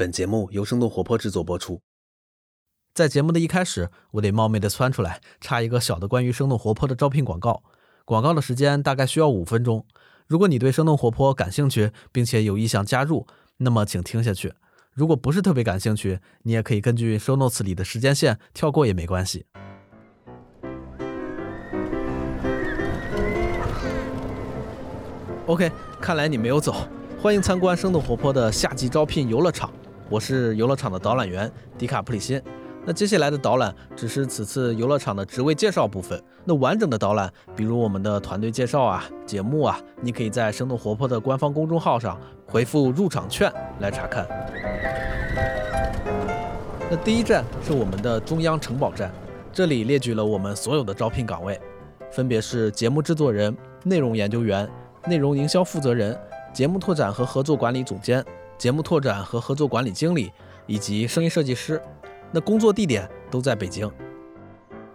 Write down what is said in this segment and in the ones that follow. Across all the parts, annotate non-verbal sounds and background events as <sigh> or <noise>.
本节目由生动活泼制作播出。在节目的一开始，我得冒昧的窜出来插一个小的关于生动活泼的招聘广告。广告的时间大概需要五分钟。如果你对生动活泼感兴趣，并且有意向加入，那么请听下去。如果不是特别感兴趣，你也可以根据 show notes 里的时间线跳过也没关系。OK，看来你没有走。欢迎参观生动活泼的夏季招聘游乐场，我是游乐场的导览员迪卡普里辛。那接下来的导览只是此次游乐场的职位介绍部分。那完整的导览，比如我们的团队介绍啊、节目啊，你可以在生动活泼的官方公众号上回复“入场券”来查看。那第一站是我们的中央城堡站，这里列举了我们所有的招聘岗位，分别是节目制作人、内容研究员、内容营销负责人、节目拓展和合作管理总监、节目拓展和合作管理经理以及声音设计师。那工作地点都在北京。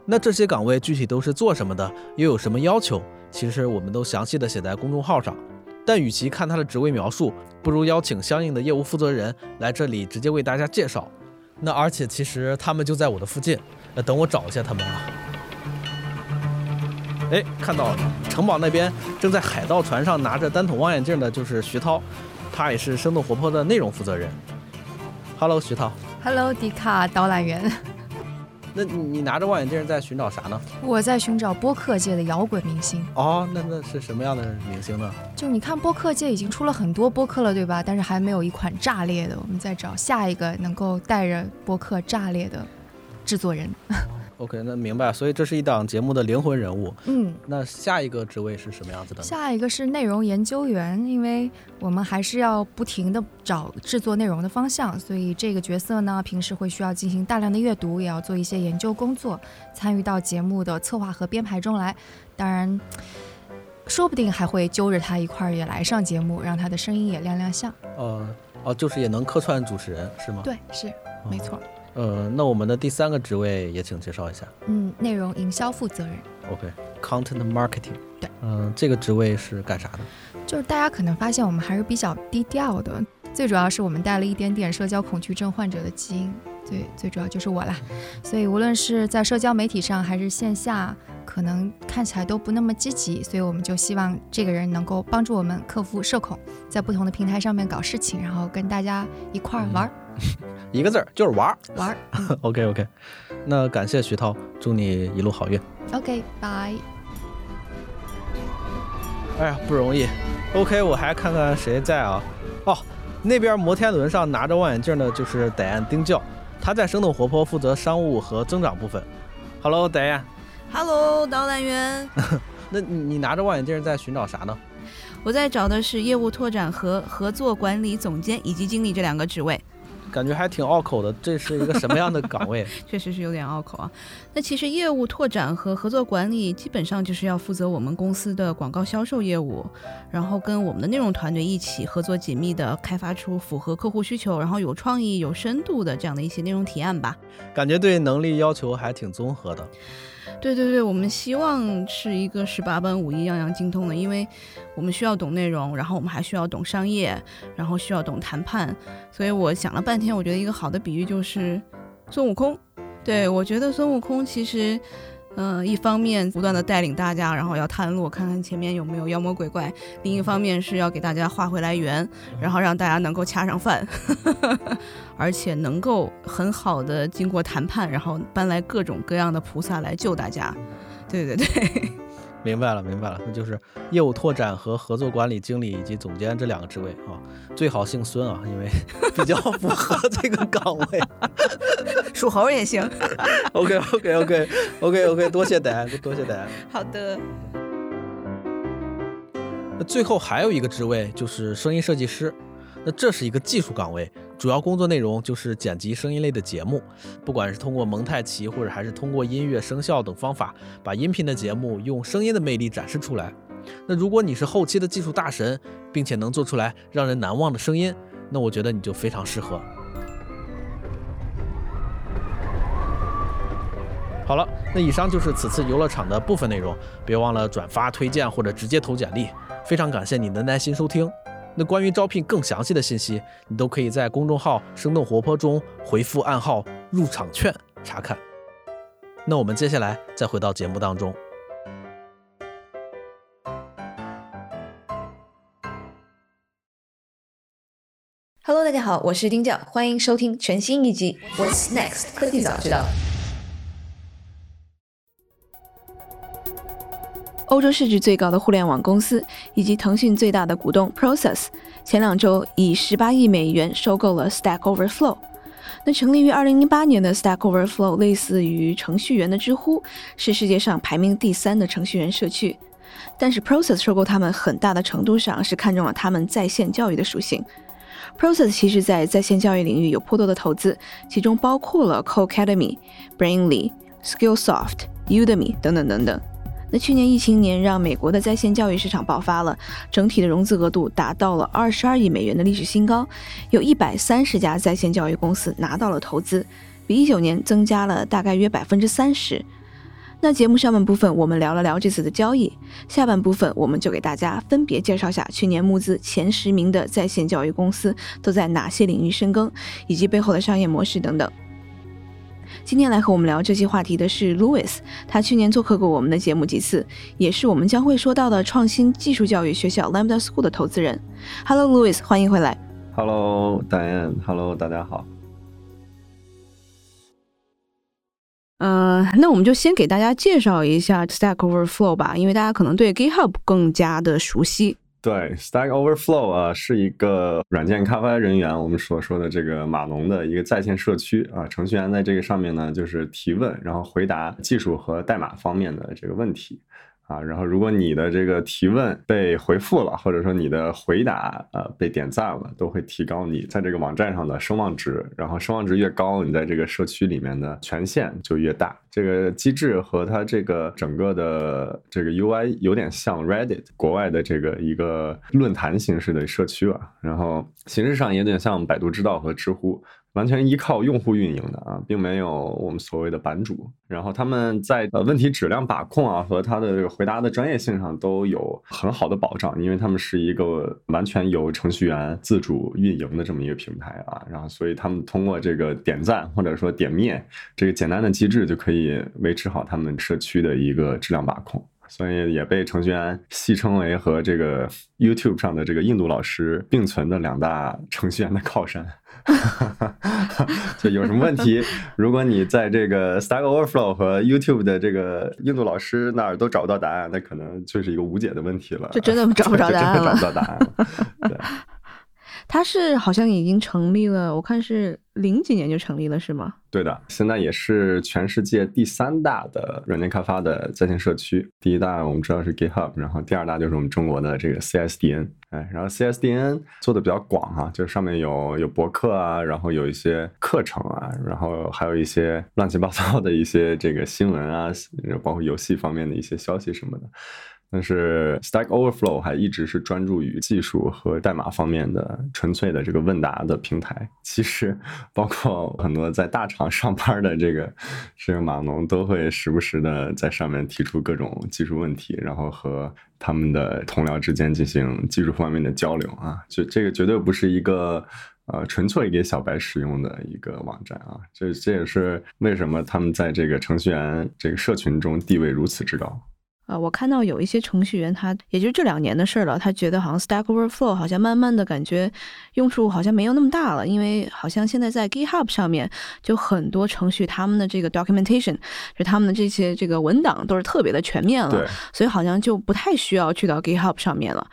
那这些岗位具体都是做什么的，又有什么要求？其实我们都详细的写在公众号上。但与其看他的职位描述，不如邀请相应的业务负责人来这里直接为大家介绍。那而且其实他们就在我的附近。那等我找一下他们啊。哎，看到了，城堡那边正在海盗船上拿着单筒望远镜的就是徐涛，他也是生动活泼的内容负责人。Hello，徐涛。Hello，迪卡导览员。那你你拿着望远镜在寻找啥呢？我在寻找播客界的摇滚明星。哦，那那是什么样的明星呢？就你看，播客界已经出了很多播客了，对吧？但是还没有一款炸裂的。我们在找下一个能够带着播客炸裂的制作人。OK，那明白。所以这是一档节目的灵魂人物。嗯，那下一个职位是什么样子的？下一个是内容研究员，因为我们还是要不停的找制作内容的方向，所以这个角色呢，平时会需要进行大量的阅读，也要做一些研究工作，参与到节目的策划和编排中来。当然，说不定还会揪着他一块儿也来上节目，让他的声音也亮亮相。呃，哦，就是也能客串主持人是吗？对，是，没错。呃，那我们的第三个职位也请介绍一下。嗯，内容营销负责人。OK，Content Marketing。对，嗯，这个职位是干啥的？就是大家可能发现我们还是比较低调的，最主要是我们带了一点点社交恐惧症患者的基因，最最主要就是我啦。所以无论是在社交媒体上还是线下，可能看起来都不那么积极，所以我们就希望这个人能够帮助我们克服社恐，在不同的平台上面搞事情，然后跟大家一块儿玩。一个字儿就是玩儿玩儿。<laughs> OK OK，那感谢徐涛，祝你一路好运。OK，拜。哎呀，不容易。OK，我还看看谁在啊？哦，那边摩天轮上拿着望远镜的就是戴安丁教，他在生动活泼负责商务和增长部分。Hello，戴安。Hello，导览员。<laughs> 那你你拿着望远镜在寻找啥呢？我在找的是业务拓展和合作管理总监以及经理这两个职位。感觉还挺拗口的，这是一个什么样的岗位？<laughs> 确实是有点拗口啊。那其实业务拓展和合作管理基本上就是要负责我们公司的广告销售业务，然后跟我们的内容团队一起合作紧密的开发出符合客户需求，然后有创意、有深度的这样的一些内容提案吧。感觉对能力要求还挺综合的。对对对，我们希望是一个十八般武艺样样精通的，因为我们需要懂内容，然后我们还需要懂商业，然后需要懂谈判。所以我想了半天，我觉得一个好的比喻就是孙悟空。对我觉得孙悟空其实，嗯、一方面不断的带领大家，然后要探路，看看前面有没有妖魔鬼怪；另一方面是要给大家画回来圆，然后让大家能够掐上饭，<laughs> 而且能够很好的经过谈判，然后搬来各种各样的菩萨来救大家。对对对，明白了，明白了，那就是业务拓展和合作管理经理以及总监这两个职位啊，最好姓孙啊，因为 <laughs> 比较符合这个岗位。<laughs> 属猴也行。OK OK OK OK OK，多谢戴安，多谢戴安。好的。那最后还有一个职位就是声音设计师，那这是一个技术岗位，主要工作内容就是剪辑声音类的节目，不管是通过蒙太奇或者还是通过音乐、声效等方法，把音频的节目用声音的魅力展示出来。那如果你是后期的技术大神，并且能做出来让人难忘的声音，那我觉得你就非常适合。好了，那以上就是此次游乐场的部分内容，别忘了转发、推荐或者直接投简历。非常感谢你的耐心收听，那关于招聘更详细的信息，你都可以在公众号“生动活泼”中回复暗号“入场券”查看。那我们接下来再回到节目当中。Hello，大家好，我是丁教，欢迎收听全新一集《What's Next 科技早知道》。欧洲市值最高的互联网公司以及腾讯最大的股东 Process，前两周以十八亿美元收购了 Stack Overflow。那成立于二零零八年的 Stack Overflow 类似于程序员的知乎，是世界上排名第三的程序员社区。但是 Process 收购他们很大的程度上是看中了他们在线教育的属性。Process 其实在在线教育领域有颇多的投资，其中包括了 Codecademy、Brainly、Skillsoft、Udemy 等等等等。那去年疫情年让美国的在线教育市场爆发了，整体的融资额度达到了二十二亿美元的历史新高，有一百三十家在线教育公司拿到了投资，比一九年增加了大概约百分之三十。那节目上半部分我们聊了聊这次的交易，下半部分我们就给大家分别介绍下去年募资前十名的在线教育公司都在哪些领域深耕，以及背后的商业模式等等。今天来和我们聊这期话题的是 Louis，他去年做客过我们的节目几次，也是我们将会说到的创新技术教育学校 Lambda School 的投资人。Hello Louis，欢迎回来。Hello Diane，Hello 大家好。嗯，那我们就先给大家介绍一下 Stack Overflow 吧，因为大家可能对 GitHub 更加的熟悉。对，Stack Overflow 啊，是一个软件开发人员我们所说的这个码农的一个在线社区啊。程序员在这个上面呢，就是提问，然后回答技术和代码方面的这个问题。啊，然后如果你的这个提问被回复了，或者说你的回答呃被点赞了，都会提高你在这个网站上的声望值。然后声望值越高，你在这个社区里面的权限就越大。这个机制和它这个整个的这个 UI 有点像 Reddit 国外的这个一个论坛形式的社区吧。然后形式上也有点像百度知道和知乎。完全依靠用户运营的啊，并没有我们所谓的版主。然后他们在呃问题质量把控啊和他的这个回答的专业性上都有很好的保障，因为他们是一个完全由程序员自主运营的这么一个平台啊。然后所以他们通过这个点赞或者说点面这个简单的机制就可以维持好他们社区的一个质量把控。所以也被程序员戏称为和这个 YouTube 上的这个印度老师并存的两大程序员的靠山。<laughs> 就有什么问题，如果你在这个 Stack Overflow 和 YouTube 的这个印度老师那儿都找不到答案，那可能就是一个无解的问题了。就真的找不着 <laughs> 答案了。找不到答案。对。他是好像已经成立了，我看是零几年就成立了，是吗？对的，现在也是全世界第三大的软件开发的在线社区。第一大我们知道是 GitHub，然后第二大就是我们中国的这个 CSDN。哎，然后 CSDN 做的比较广哈，就是上面有有博客啊，然后有一些课程啊，然后还有一些乱七八糟的一些这个新闻啊，包括游戏方面的一些消息什么的。但是 Stack Overflow 还一直是专注于技术和代码方面的纯粹的这个问答的平台。其实，包括很多在大厂上班的这个这个码农，都会时不时的在上面提出各种技术问题，然后和他们的同僚之间进行技术方面的交流啊。就这个绝对不是一个呃纯粹给小白使用的一个网站啊。这这也是为什么他们在这个程序员这个社群中地位如此之高。啊，我看到有一些程序员，他也就是这两年的事儿了，他觉得好像 Stack Overflow 好像慢慢的感觉用处好像没有那么大了，因为好像现在在 GitHub 上面就很多程序，他们的这个 documentation 就他们的这些这个文档都是特别的全面了，所以好像就不太需要去到 GitHub 上面了。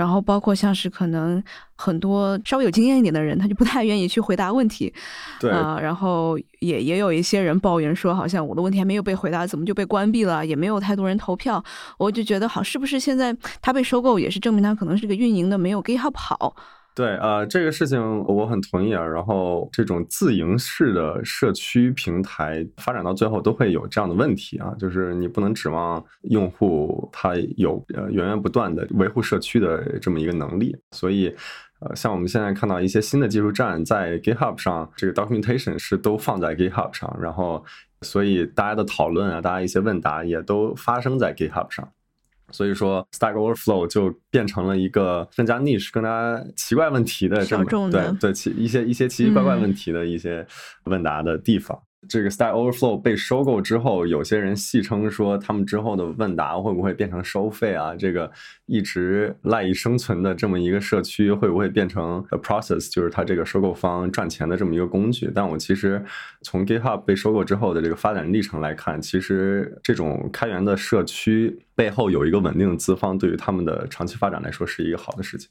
然后包括像是可能很多稍微有经验一点的人，他就不太愿意去回答问题，<laughs> 对啊，然后也也有一些人抱怨说，好像我的问题还没有被回答，怎么就被关闭了？也没有太多人投票，我就觉得好，是不是现在他被收购也是证明他可能是个运营的没有 GitHub 好？对啊，这个事情我很同意啊。然后这种自营式的社区平台发展到最后都会有这样的问题啊，就是你不能指望用户他有呃源源不断的维护社区的这么一个能力。所以，呃，像我们现在看到一些新的技术站在 GitHub 上，这个 documentation 是都放在 GitHub 上，然后所以大家的讨论啊，大家一些问答也都发生在 GitHub 上。所以说 Stack Overflow 就变成了一个更加 niche、更加奇怪问题的这么的对对奇一些一些奇奇怪怪问题的一些问答的地方。这个 Stack Overflow 被收购之后，有些人戏称说，他们之后的问答会不会变成收费啊？这个一直赖以生存的这么一个社区，会不会变成 a process，就是它这个收购方赚钱的这么一个工具？但我其实从 GitHub 被收购之后的这个发展历程来看，其实这种开源的社区背后有一个稳定的资方，对于他们的长期发展来说是一个好的事情。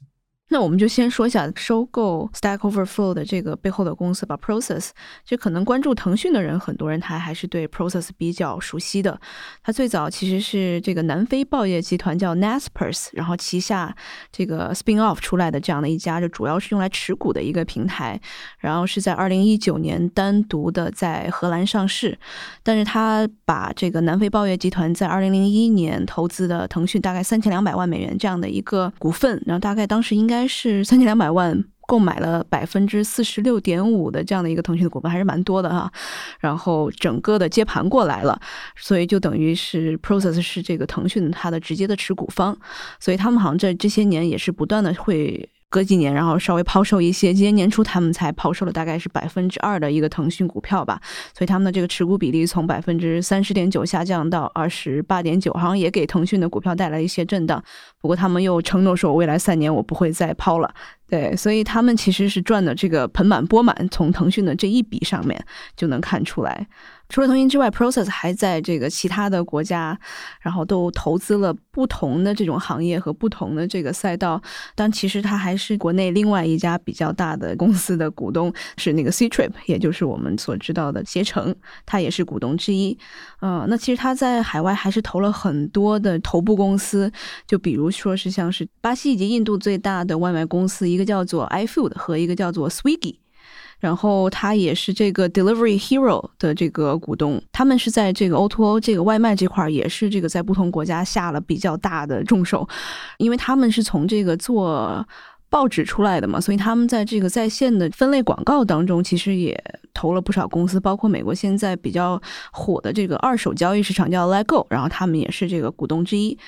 那我们就先说一下收购 Stack Overflow 的这个背后的公司吧，Process。就可能关注腾讯的人，很多人他还是对 Process 比较熟悉的。它最早其实是这个南非报业集团叫 Naspers，然后旗下这个 spin off 出来的这样的一家，就主要是用来持股的一个平台。然后是在二零一九年单独的在荷兰上市，但是他把这个南非报业集团在二零零一年投资的腾讯大概三千两百万美元这样的一个股份，然后大概当时应该是三千两百万购买了百分之四十六点五的这样的一个腾讯的股份，还是蛮多的哈。然后整个的接盘过来了，所以就等于是 Process 是这个腾讯它的直接的持股方，所以他们好像在这些年也是不断的会。隔几年，然后稍微抛售一些。今年年初，他们才抛售了大概是百分之二的一个腾讯股票吧，所以他们的这个持股比例从百分之三十点九下降到二十八点九，好像也给腾讯的股票带来一些震荡。不过他们又承诺说，未来三年我不会再抛了。对，所以他们其实是赚的这个盆满钵满，从腾讯的这一笔上面就能看出来。除了腾讯之外，Process 还在这个其他的国家，然后都投资了不同的这种行业和不同的这个赛道。但其实它还是国内另外一家比较大的公司的股东，是那个 Ctrip，也就是我们所知道的携程，它也是股东之一。嗯，那其实它在海外还是投了很多的头部公司，就比如说是像是巴西以及印度最大的外卖公司，一个叫做 iFood 和一个叫做 Swiggy。然后他也是这个 Delivery Hero 的这个股东，他们是在这个 O2O 这个外卖这块儿，也是这个在不同国家下了比较大的重手，因为他们是从这个做报纸出来的嘛，所以他们在这个在线的分类广告当中，其实也投了不少公司，包括美国现在比较火的这个二手交易市场叫 Letgo，然后他们也是这个股东之一。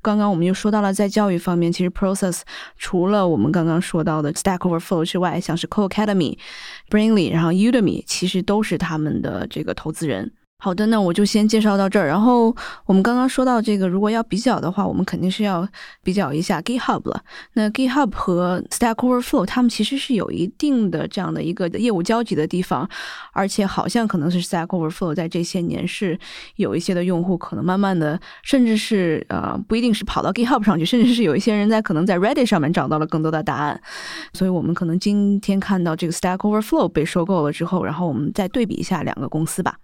刚刚我们又说到了，在教育方面，其实 Process 除了我们刚刚说到的 Stack Overflow 之外，像是 Co Academy、Brainly，然后 Udemy，其实都是他们的这个投资人。好的，那我就先介绍到这儿。然后我们刚刚说到这个，如果要比较的话，我们肯定是要比较一下 GitHub 了。那 GitHub 和 Stack Overflow 他们其实是有一定的这样的一个业务交集的地方，而且好像可能是 Stack Overflow 在这些年是有一些的用户可能慢慢的，甚至是呃不一定是跑到 GitHub 上去，<laughs> 甚至是有一些人在可能在 Reddit 上面找到了更多的答案。所以我们可能今天看到这个 Stack Overflow 被收购了之后，然后我们再对比一下两个公司吧。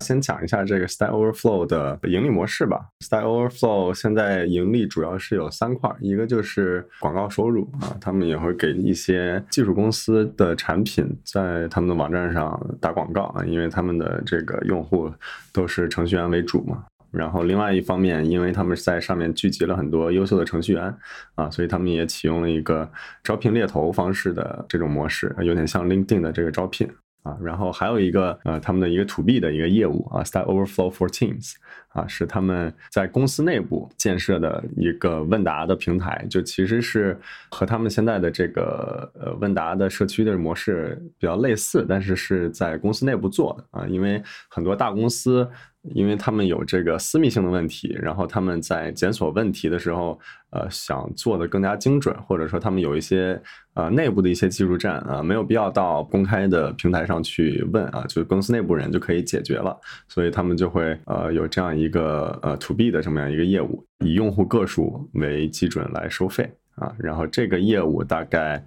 先讲一下这个 Stack Overflow 的盈利模式吧。Stack Overflow 现在盈利主要是有三块，一个就是广告收入啊，他们也会给一些技术公司的产品在他们的网站上打广告啊，因为他们的这个用户都是程序员为主嘛。然后另外一方面，因为他们在上面聚集了很多优秀的程序员啊，所以他们也启用了一个招聘猎头方式的这种模式，有点像 LinkedIn 的这个招聘。啊，然后还有一个呃，他们的一个 to B 的一个业务啊，Stack Overflow for Teams 啊，是他们在公司内部建设的一个问答的平台，就其实是和他们现在的这个呃问答的社区的模式比较类似，但是是在公司内部做的啊，因为很多大公司。因为他们有这个私密性的问题，然后他们在检索问题的时候，呃，想做的更加精准，或者说他们有一些呃内部的一些技术站啊，没有必要到公开的平台上去问啊，就是公司内部人就可以解决了，所以他们就会呃有这样一个呃 to B 的这么样一个业务，以用户个数为基准来收费啊，然后这个业务大概。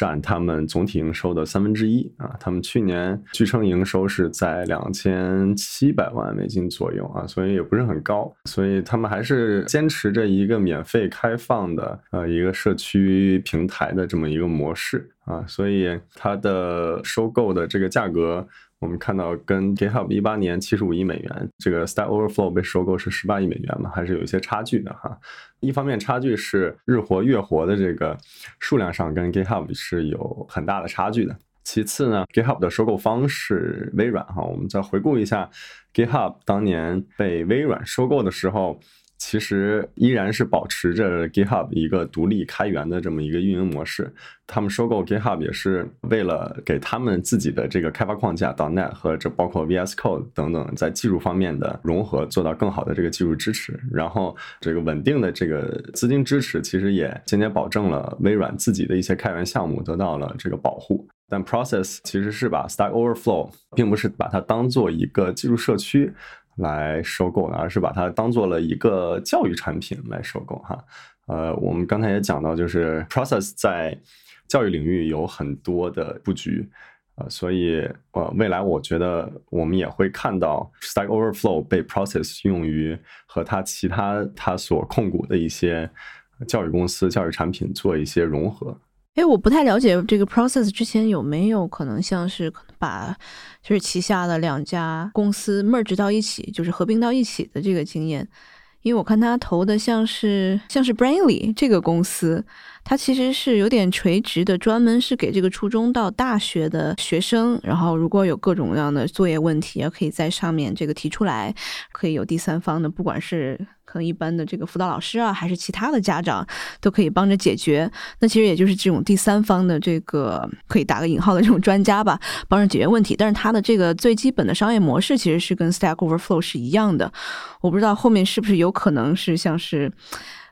占他们总体营收的三分之一啊，他们去年据称营收是在两千七百万美金左右啊，所以也不是很高，所以他们还是坚持着一个免费开放的呃一个社区平台的这么一个模式啊，所以它的收购的这个价格。我们看到跟 GitHub 一八年七十五亿美元，这个 Stack Overflow 被收购是十八亿美元嘛，还是有一些差距的哈。一方面差距是日活月活的这个数量上跟 GitHub 是有很大的差距的。其次呢，GitHub 的收购方是微软哈。我们再回顾一下 GitHub 当年被微软收购的时候。其实依然是保持着 GitHub 一个独立开源的这么一个运营模式。他们收购 GitHub 也是为了给他们自己的这个开发框架 .NET 和这包括 VS Code 等等在技术方面的融合，做到更好的这个技术支持。然后这个稳定的这个资金支持，其实也间接保证了微软自己的一些开源项目得到了这个保护。但 Process 其实是把 Stack Overflow 并不是把它当做一个技术社区。来收购的，而是把它当做了一个教育产品来收购哈。呃，我们刚才也讲到，就是 Process 在教育领域有很多的布局，呃，所以呃，未来我觉得我们也会看到 Stack Overflow 被 Process 用于和它其他它所控股的一些教育公司、教育产品做一些融合。哎，我不太了解这个 process 之前有没有可能像是把就是旗下的两家公司 merge 到一起，就是合并到一起的这个经验。因为我看他投的像是像是 Brainly 这个公司，它其实是有点垂直的，专门是给这个初中到大学的学生，然后如果有各种各样的作业问题，也可以在上面这个提出来，可以有第三方的，不管是。可能一般的这个辅导老师啊，还是其他的家长都可以帮着解决。那其实也就是这种第三方的这个可以打个引号的这种专家吧，帮着解决问题。但是它的这个最基本的商业模式其实是跟 Stack Overflow 是一样的。我不知道后面是不是有可能是像是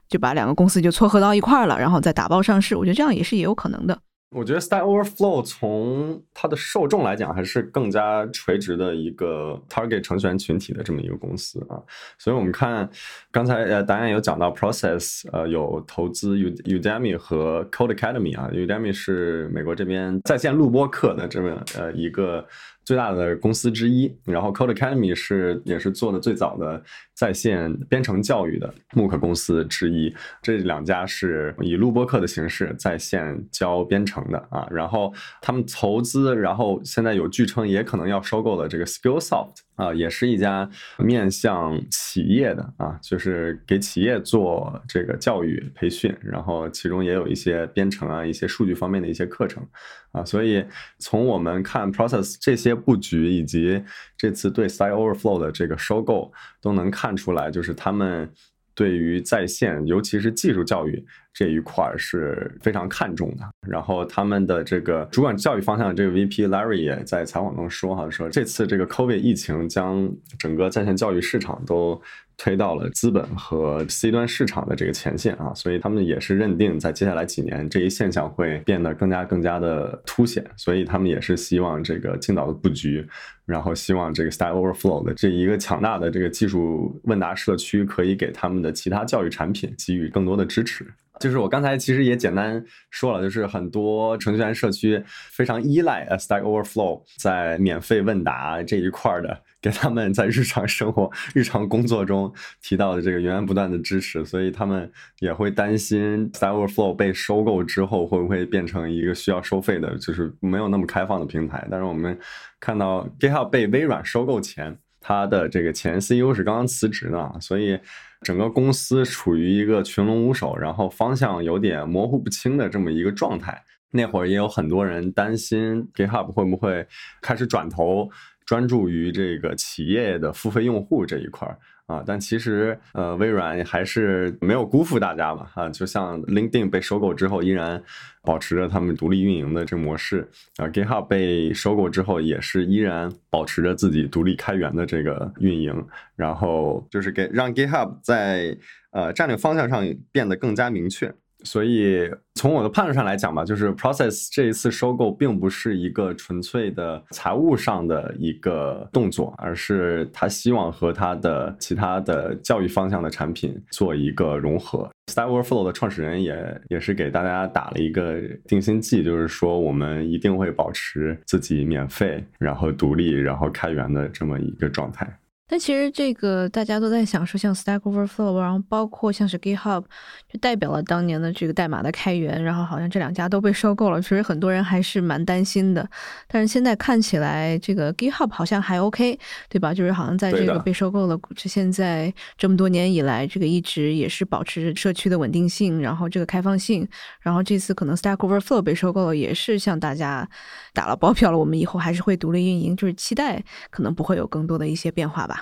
就把两个公司就撮合到一块儿了，然后再打包上市。我觉得这样也是也有可能的。我觉得 Stack Overflow 从它的受众来讲，还是更加垂直的一个 target 程序员群体的这么一个公司啊。所以我们看刚才呃，导演有讲到 Process，呃，有投资 Udemy 和 Code Academy 啊。Udemy 是美国这边在线录播课的这么呃一个。最大的公司之一，然后 Code Academy 是也是做的最早的在线编程教育的慕课公司之一。这两家是以录播课的形式在线教编程的啊。然后他们投资，然后现在有据称也可能要收购的这个 Skillsoft。啊，也是一家面向企业的啊，就是给企业做这个教育培训，然后其中也有一些编程啊、一些数据方面的一些课程啊，所以从我们看 Process 这些布局以及这次对 Side Overflow 的这个收购，都能看看出来，就是他们。对于在线，尤其是技术教育这一块是非常看重的。然后他们的这个主管教育方向的这个 VP Larry 也在采访中说，哈，说这次这个 COVID 疫情将整个在线教育市场都。推到了资本和 C 端市场的这个前线啊，所以他们也是认定在接下来几年这一现象会变得更加更加的凸显，所以他们也是希望这个尽早的布局，然后希望这个 Stack Overflow 的这一个强大的这个技术问答社区可以给他们的其他教育产品给予更多的支持。就是我刚才其实也简单说了，就是很多程序员社区非常依赖 Stack Overflow 在免费问答这一块的。给他们在日常生活、日常工作中提到的这个源源不断的支持，所以他们也会担心 Stack Overflow 被收购之后会不会变成一个需要收费的，就是没有那么开放的平台。但是我们看到 GitHub 被微软收购前，它的这个前 CEO 是刚刚辞职呢，所以整个公司处于一个群龙无首，然后方向有点模糊不清的这么一个状态。那会儿也有很多人担心 GitHub 会不会开始转头。专注于这个企业的付费用户这一块儿啊，但其实呃，微软还是没有辜负大家吧啊，就像 LinkedIn 被收购之后，依然保持着他们独立运营的这个模式啊，GitHub 被收购之后，也是依然保持着自己独立开源的这个运营，然后就是给让 GitHub 在呃战略方向上变得更加明确。所以从我的判断上来讲吧，就是 Process 这一次收购并不是一个纯粹的财务上的一个动作，而是他希望和他的其他的教育方向的产品做一个融合。Stack Overflow 的创始人也也是给大家打了一个定心剂，就是说我们一定会保持自己免费、然后独立、然后开源的这么一个状态。但其实这个大家都在想说，像 Stack Overflow，然后包括像是 GitHub，就代表了当年的这个代码的开源，然后好像这两家都被收购了，其实很多人还是蛮担心的。但是现在看起来，这个 GitHub 好像还 OK，对吧？就是好像在这个被收购了，这现在这么多年以来，这个一直也是保持社区的稳定性，然后这个开放性。然后这次可能 Stack Overflow 被收购了，也是向大家打了包票了，我们以后还是会独立运营，就是期待可能不会有更多的一些变化吧。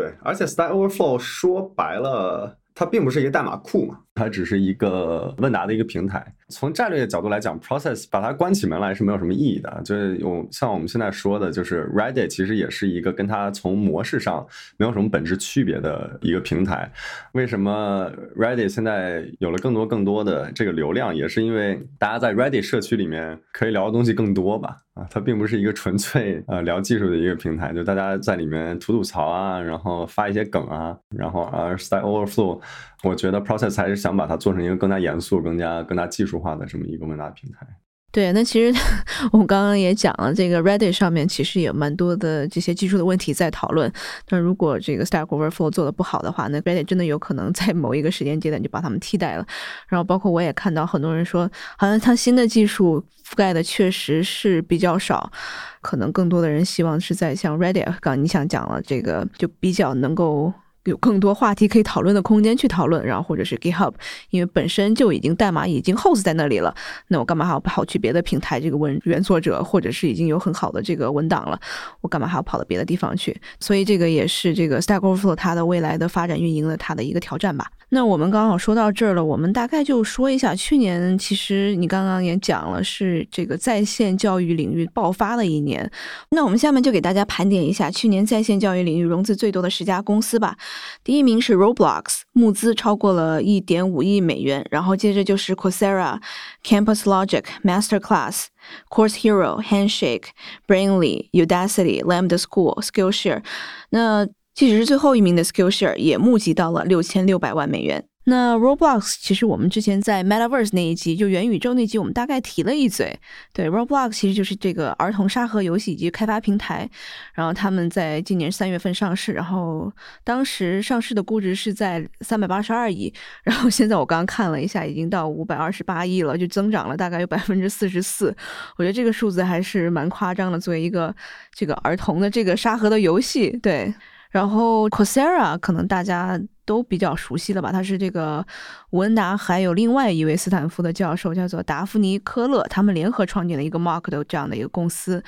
对，而且 Stack Overflow 说白了。它并不是一个代码库嘛，它只是一个问答的一个平台。从战略的角度来讲，Process 把它关起门来是没有什么意义的。就是有像我们现在说的，就是 Reddit 其实也是一个跟它从模式上没有什么本质区别的一个平台。为什么 Reddit 现在有了更多更多的这个流量，也是因为大家在 Reddit 社区里面可以聊的东西更多吧？啊，它并不是一个纯粹呃聊技术的一个平台，就大家在里面吐吐槽啊，然后发一些梗啊，然后啊 Stack Overflow，我觉得 Process 还是想把它做成一个更加严肃、更加更加技术化的这么一个问答平台。对，那其实 <laughs> 我们刚刚也讲了，这个 Reddit 上面其实有蛮多的这些技术的问题在讨论。那如果这个 Stack Overflow 做的不好的话，那 Reddit 真的有可能在某一个时间节点就把他们替代了。然后包括我也看到很多人说，好像它新的技术覆盖的确实是比较少，可能更多的人希望是在像 Reddit，刚你想讲了这个就比较能够。有更多话题可以讨论的空间去讨论，然后或者是 GitHub，因为本身就已经代码已经 host 在那里了，那我干嘛还要跑去别的平台？这个文原作者或者是已经有很好的这个文档了，我干嘛还要跑到别的地方去？所以这个也是这个 Stack Overflow 它的未来的发展运营的它的一个挑战吧。那我们刚好说到这儿了，我们大概就说一下，去年其实你刚刚也讲了，是这个在线教育领域爆发的一年。那我们下面就给大家盘点一下去年在线教育领域融资最多的十家公司吧。第一名是 Roblox，募资超过了一点五亿美元，然后接着就是 Coursera、Campus Logic、Masterclass、Course Hero、Handshake、Brainly、Udacity、Lambda School、Skillshare。那即使是最后一名的 Skillshare 也募集到了六千六百万美元。那 Roblox 其实我们之前在 Metaverse 那一集，就元宇宙那集，我们大概提了一嘴。对，Roblox 其实就是这个儿童沙盒游戏以及开发平台。然后他们在今年三月份上市，然后当时上市的估值是在三百八十二亿，然后现在我刚刚看了一下，已经到五百二十八亿了，就增长了大概有百分之四十四。我觉得这个数字还是蛮夸张的，作为一个这个儿童的这个沙盒的游戏，对。然后 Coursera 可能大家都比较熟悉了吧？他是这个文达还有另外一位斯坦福的教授，叫做达芙妮·科勒，他们联合创建了一个 Mark 的这样的一个公司，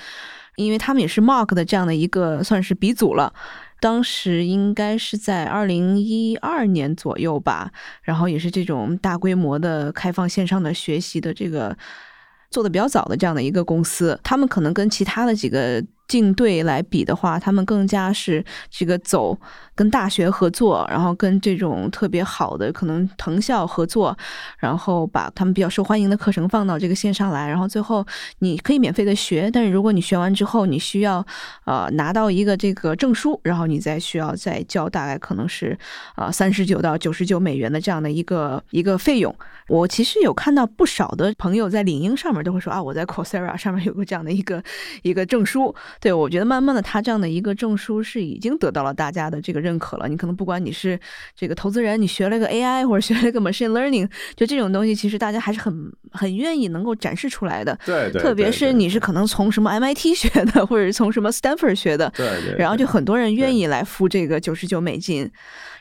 因为他们也是 Mark 的这样的一个算是鼻祖了。当时应该是在二零一二年左右吧，然后也是这种大规模的开放线上的学习的这个做的比较早的这样的一个公司，他们可能跟其他的几个。竞对来比的话，他们更加是这个走跟大学合作，然后跟这种特别好的可能藤校合作，然后把他们比较受欢迎的课程放到这个线上来，然后最后你可以免费的学，但是如果你学完之后，你需要呃拿到一个这个证书，然后你再需要再交大概可能是啊三十九到九十九美元的这样的一个一个费用。我其实有看到不少的朋友在领英上面都会说啊，我在 Coursera 上面有个这样的一个一个证书。对，我觉得慢慢的，他这样的一个证书是已经得到了大家的这个认可了。你可能不管你是这个投资人，你学了个 AI 或者学了个 machine learning，就这种东西，其实大家还是很很愿意能够展示出来的。对对。特别是你是可能从什么 MIT 学的，或者是从什么 Stanford 学的。对对。然后就很多人愿意来付这个九十九美金。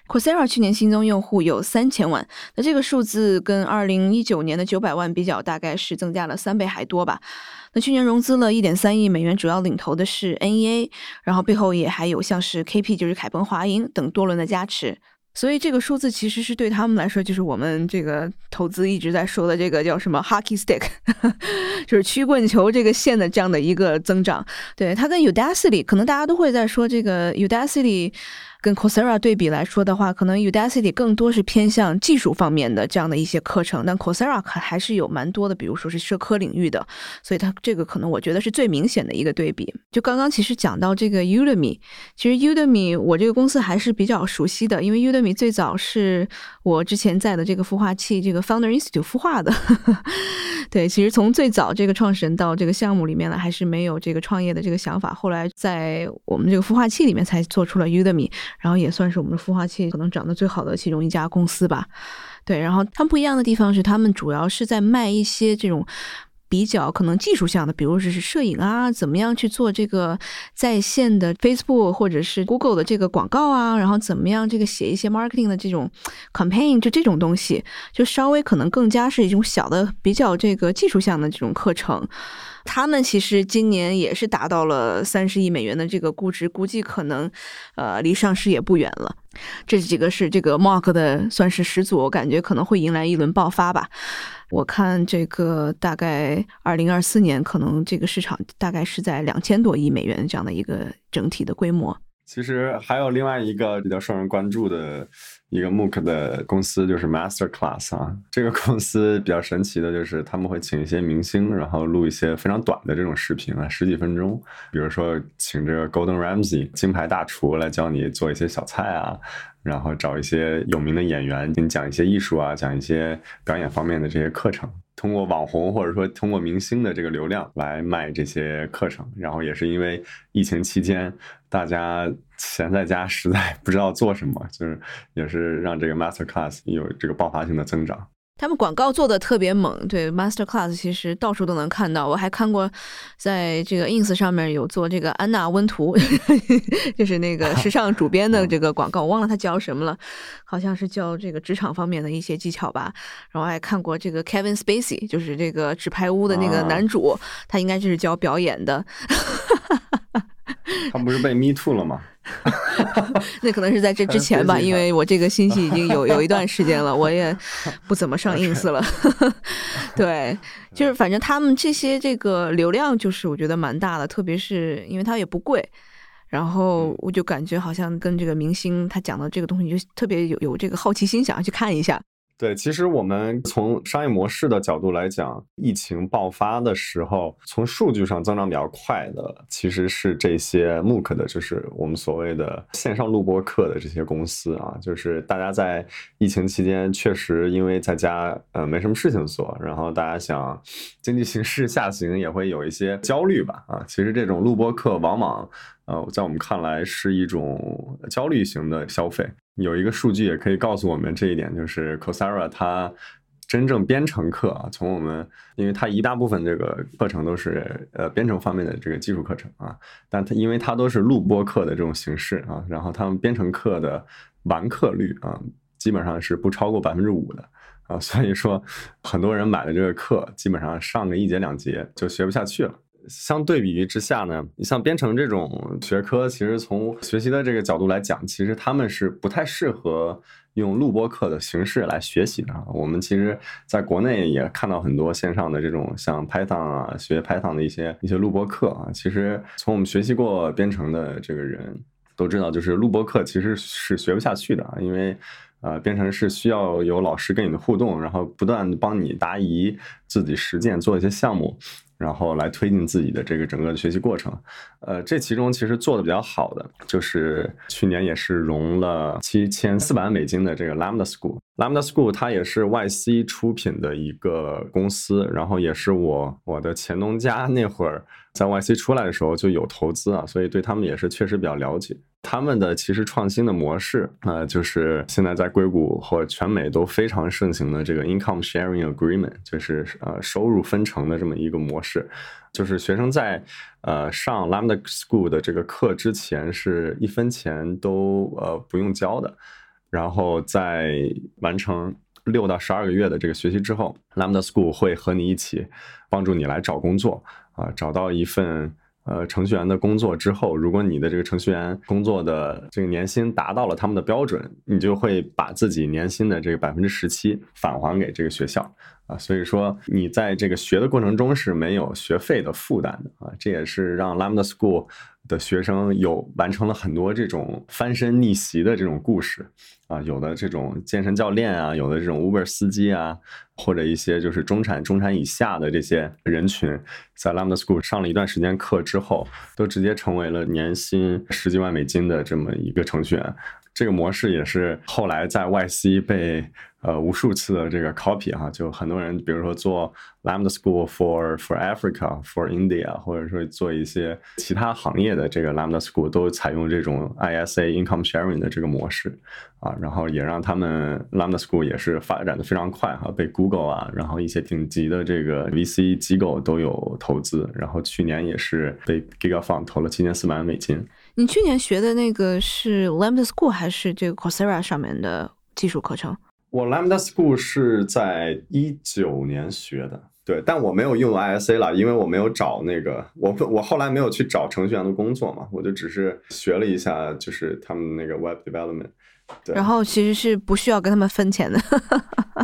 Coursera 去年新增用户有三千万，那这个数字跟二零一九年的九百万比较，大概是增加了三倍还多吧。那去年融资了一点三亿美元，主要领投的是 NEA，然后背后也还有像是 KP，就是凯鹏华银等多轮的加持，所以这个数字其实是对他们来说，就是我们这个投资一直在说的这个叫什么 hockey stick，<laughs> 就是曲棍球这个线的这样的一个增长。对它跟 Udacity，可能大家都会在说这个 Udacity。跟 Coursera 对比来说的话，可能 Udacity 更多是偏向技术方面的这样的一些课程，但 Coursera 还还是有蛮多的，比如说是社科领域的，所以它这个可能我觉得是最明显的一个对比。就刚刚其实讲到这个 Udemy，其实 Udemy 我这个公司还是比较熟悉的，因为 Udemy 最早是我之前在的这个孵化器这个 Founder Institute 孵化的。<laughs> 对，其实从最早这个创始人到这个项目里面呢，还是没有这个创业的这个想法，后来在我们这个孵化器里面才做出了 Udemy。然后也算是我们的孵化器可能长得最好的其中一家公司吧，对。然后他们不一样的地方是，他们主要是在卖一些这种比较可能技术项的，比如说是摄影啊，怎么样去做这个在线的 Facebook 或者是 Google 的这个广告啊，然后怎么样这个写一些 marketing 的这种 campaign，就这种东西，就稍微可能更加是一种小的比较这个技术项的这种课程。他们其实今年也是达到了三十亿美元的这个估值，估计可能呃离上市也不远了。这几个是这个 Mark 的算是始祖，我感觉可能会迎来一轮爆发吧。我看这个大概二零二四年，可能这个市场大概是在两千多亿美元这样的一个整体的规模。其实还有另外一个比较受人关注的一个 MOOC 的公司，就是 Master Class 啊。这个公司比较神奇的就是他们会请一些明星，然后录一些非常短的这种视频啊，十几分钟。比如说请这个 Golden Ramsy 金牌大厨来教你做一些小菜啊，然后找一些有名的演员给你讲一些艺术啊，讲一些表演方面的这些课程。通过网红或者说通过明星的这个流量来卖这些课程，然后也是因为疫情期间大家闲在家实在 <laughs> 不知道做什么，就是也是让这个 Master Class 有这个爆发性的增长。他们广告做的特别猛，对 Master Class 其实到处都能看到。我还看过，在这个 Ins 上面有做这个安娜温图，<laughs> 就是那个 <laughs> 时尚主编的这个广告，我忘了他教什么了，好像是教这个职场方面的一些技巧吧。然后还看过这个 Kevin Spacey，就是这个纸牌屋的那个男主，他应该就是教表演的。<laughs> 他不是被 Me Too 了吗？<laughs> 那可能是在这之前吧，<laughs> 因为我这个信息已经有有一段时间了，我也 <laughs> 不怎么上 ins 了。对，就是反正他们这些这个流量，就是我觉得蛮大的，特别是因为它也不贵，然后我就感觉好像跟这个明星他讲的这个东西，就特别有有这个好奇心，想要去看一下。对，其实我们从商业模式的角度来讲，疫情爆发的时候，从数据上增长比较快的，其实是这些 MOOC 的，就是我们所谓的线上录播课的这些公司啊，就是大家在疫情期间确实因为在家呃没什么事情做，然后大家想经济形势下行也会有一些焦虑吧啊，其实这种录播课往往呃在我们看来是一种焦虑型的消费。有一个数据也可以告诉我们这一点，就是 Coursera 它真正编程课啊，从我们，因为它一大部分这个课程都是呃编程方面的这个技术课程啊，但它因为它都是录播课的这种形式啊，然后他们编程课的完课率啊，基本上是不超过百分之五的啊，所以说很多人买了这个课，基本上上个一节两节就学不下去了。相对比之下呢，你像编程这种学科，其实从学习的这个角度来讲，其实他们是不太适合用录播课的形式来学习的。我们其实在国内也看到很多线上的这种像 Python 啊，学 Python 的一些一些录播课啊。其实从我们学习过编程的这个人都知道，就是录播课其实是学不下去的，因为呃，编程是需要有老师跟你的互动，然后不断帮你答疑，自己实践做一些项目。然后来推进自己的这个整个的学习过程，呃，这其中其实做的比较好的就是去年也是融了七千四百万美金的这个 Lambda School。Lambda School 它也是 YC 出品的一个公司，然后也是我我的前东家那会儿在 YC 出来的时候就有投资啊，所以对他们也是确实比较了解。他们的其实创新的模式，呃，就是现在在硅谷或全美都非常盛行的这个 income sharing agreement，就是呃收入分成的这么一个模式。就是学生在呃上 Lambda School 的这个课之前是一分钱都呃不用交的，然后在完成六到十二个月的这个学习之后，Lambda School 会和你一起帮助你来找工作啊，找到一份。呃，程序员的工作之后，如果你的这个程序员工作的这个年薪达到了他们的标准，你就会把自己年薪的这个百分之十七返还给这个学校啊。所以说，你在这个学的过程中是没有学费的负担的啊。这也是让 Lambda School 的学生有完成了很多这种翻身逆袭的这种故事。啊，有的这种健身教练啊，有的这种 Uber 司机啊，或者一些就是中产、中产以下的这些人群，在 Lambda School 上了一段时间课之后，都直接成为了年薪十几万美金的这么一个程序员。这个模式也是后来在 YC 被。呃，无数次的这个 copy 哈，就很多人，比如说做 Lambda School for for Africa for India，或者说做一些其他行业的这个 Lambda School，都采用这种 ISA income sharing 的这个模式啊，然后也让他们 Lambda School 也是发展的非常快哈，被 Google 啊，然后一些顶级的这个 VC 机构都有投资，然后去年也是被 GigaFund 投了七千四百万美金。你去年学的那个是 Lambda School 还是这个 Coursera 上面的技术课程？我 Lambda School 是在一九年学的，对，但我没有用 ISA 了，因为我没有找那个我我后来没有去找程序员的工作嘛，我就只是学了一下，就是他们那个 Web Development。对，然后其实是不需要跟他们分钱的。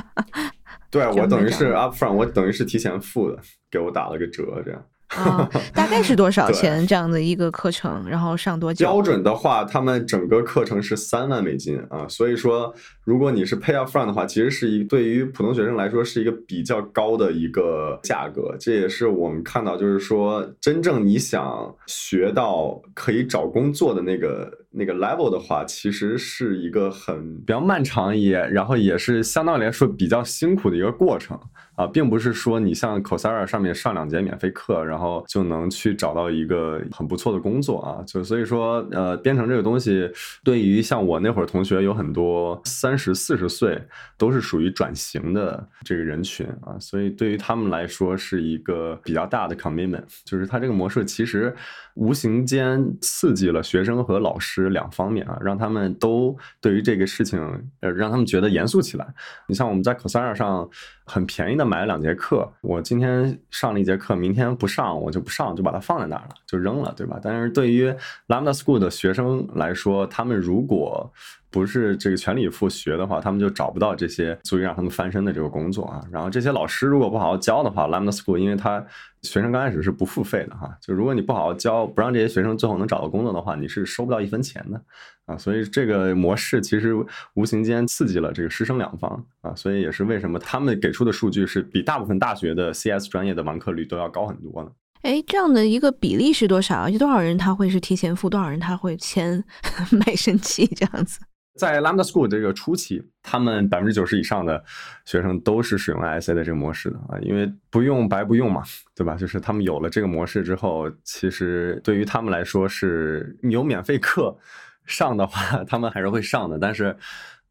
<laughs> 对我等于是 upfront，我等于是提前付的，给我打了个折，这样。啊，<laughs> 大概是多少钱这样的一个课程？然后上多久？标准的话，他们整个课程是三万美金啊，所以说如果你是 pay up front 的话，其实是一对于普通学生来说是一个比较高的一个价格。这也是我们看到，就是说真正你想学到可以找工作的那个那个 level 的话，其实是一个很比较漫长也，然后也是相对来说比较辛苦的一个过程。啊，并不是说你像 c o s e r a 上面上两节免费课，然后就能去找到一个很不错的工作啊。就所以说，呃，编程这个东西，对于像我那会儿同学有很多三十四十岁都是属于转型的这个人群啊，所以对于他们来说是一个比较大的 commitment。就是它这个模式其实无形间刺激了学生和老师两方面啊，让他们都对于这个事情，呃，让他们觉得严肃起来。你像我们在 Coursera 上。很便宜的买了两节课，我今天上了一节课，明天不上我就不上，就把它放在那儿了，就扔了，对吧？但是对于 Lambda School 的学生来说，他们如果不是这个全力以赴学的话，他们就找不到这些足以让他们翻身的这个工作啊。然后这些老师如果不好好教的话，Lambda School 因为他学生刚开始是不付费的哈，就如果你不好好教，不让这些学生最后能找到工作的话，你是收不到一分钱的。啊，所以这个模式其实无形间刺激了这个师生两方啊，所以也是为什么他们给出的数据是比大部分大学的 CS 专业的完课率都要高很多呢？哎，这样的一个比例是多少？有多少人他会是提前付，多少人他会签 <laughs> 卖身契这样子？在 Lambda School 这个初期，他们百分之九十以上的学生都是使用 ISA 的这个模式的啊，因为不用白不用嘛，对吧？就是他们有了这个模式之后，其实对于他们来说是有免费课。上的话，<laughs> 他们还是会上的，但是，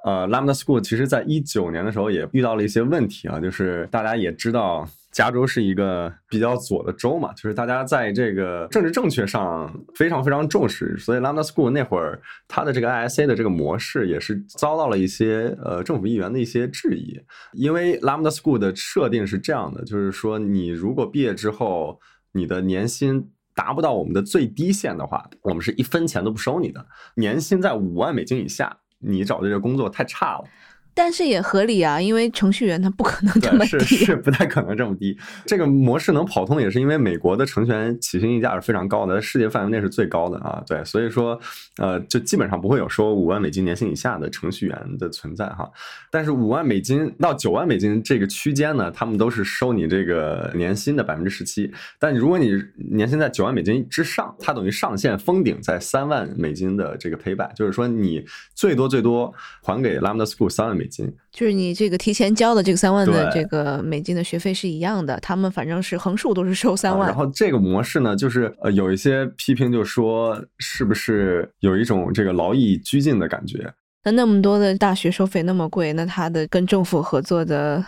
呃，Lambda School 其实在一九年的时候也遇到了一些问题啊，就是大家也知道，加州是一个比较左的州嘛，就是大家在这个政治正确上非常非常重视，所以 Lambda School 那会儿它的这个 ISA 的这个模式也是遭到了一些呃政府议员的一些质疑，因为 Lambda School 的设定是这样的，就是说你如果毕业之后，你的年薪。达不到我们的最低线的话，我们是一分钱都不收你的。年薪在五万美金以下，你找的这个工作太差了。但是也合理啊，因为程序员他不可能这么低，是是不太可能这么低。这个模式能跑通，也是因为美国的程序员起薪溢价是非常高的，在世界范围内是最高的啊。对，所以说，呃，就基本上不会有说五万美金年薪以下的程序员的存在哈。但是五万美金到九万美金这个区间呢，他们都是收你这个年薪的百分之十七。但如果你年薪在九万美金之上，它等于上限封顶在三万美金的这个 payback，就是说你最多最多还给 Lambda School 三万美。金就是你这个提前交的这个三万的这个美金的学费是一样的，他们反正是横竖都是收三万。然后这个模式呢，就是呃有一些批评就说是不是有一种这个劳役拘禁的感觉？那那么多的大学收费那么贵，那他的跟政府合作的。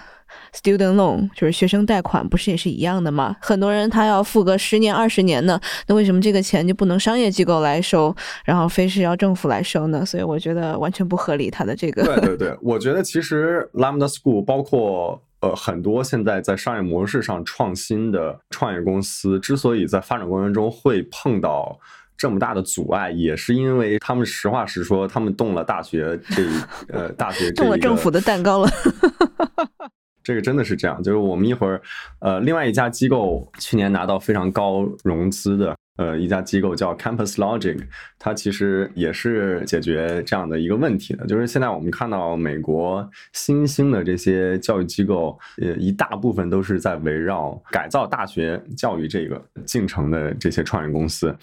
Student loan 就是学生贷款，不是也是一样的吗？很多人他要付个十年、二十年呢，那为什么这个钱就不能商业机构来收，然后非是要政府来收呢？所以我觉得完全不合理。他的这个对对对，我觉得其实 Lambda School 包括呃很多现在在商业模式上创新的创业公司，之所以在发展过程中会碰到这么大的阻碍，也是因为他们实话实说，他们动了大学这呃大学动了政府的蛋糕了。<laughs> 这个真的是这样，就是我们一会儿，呃，另外一家机构去年拿到非常高融资的。呃，一家机构叫 Campus Logic，它其实也是解决这样的一个问题的。就是现在我们看到美国新兴的这些教育机构，呃，一大部分都是在围绕改造大学教育这个进程的这些创业公司。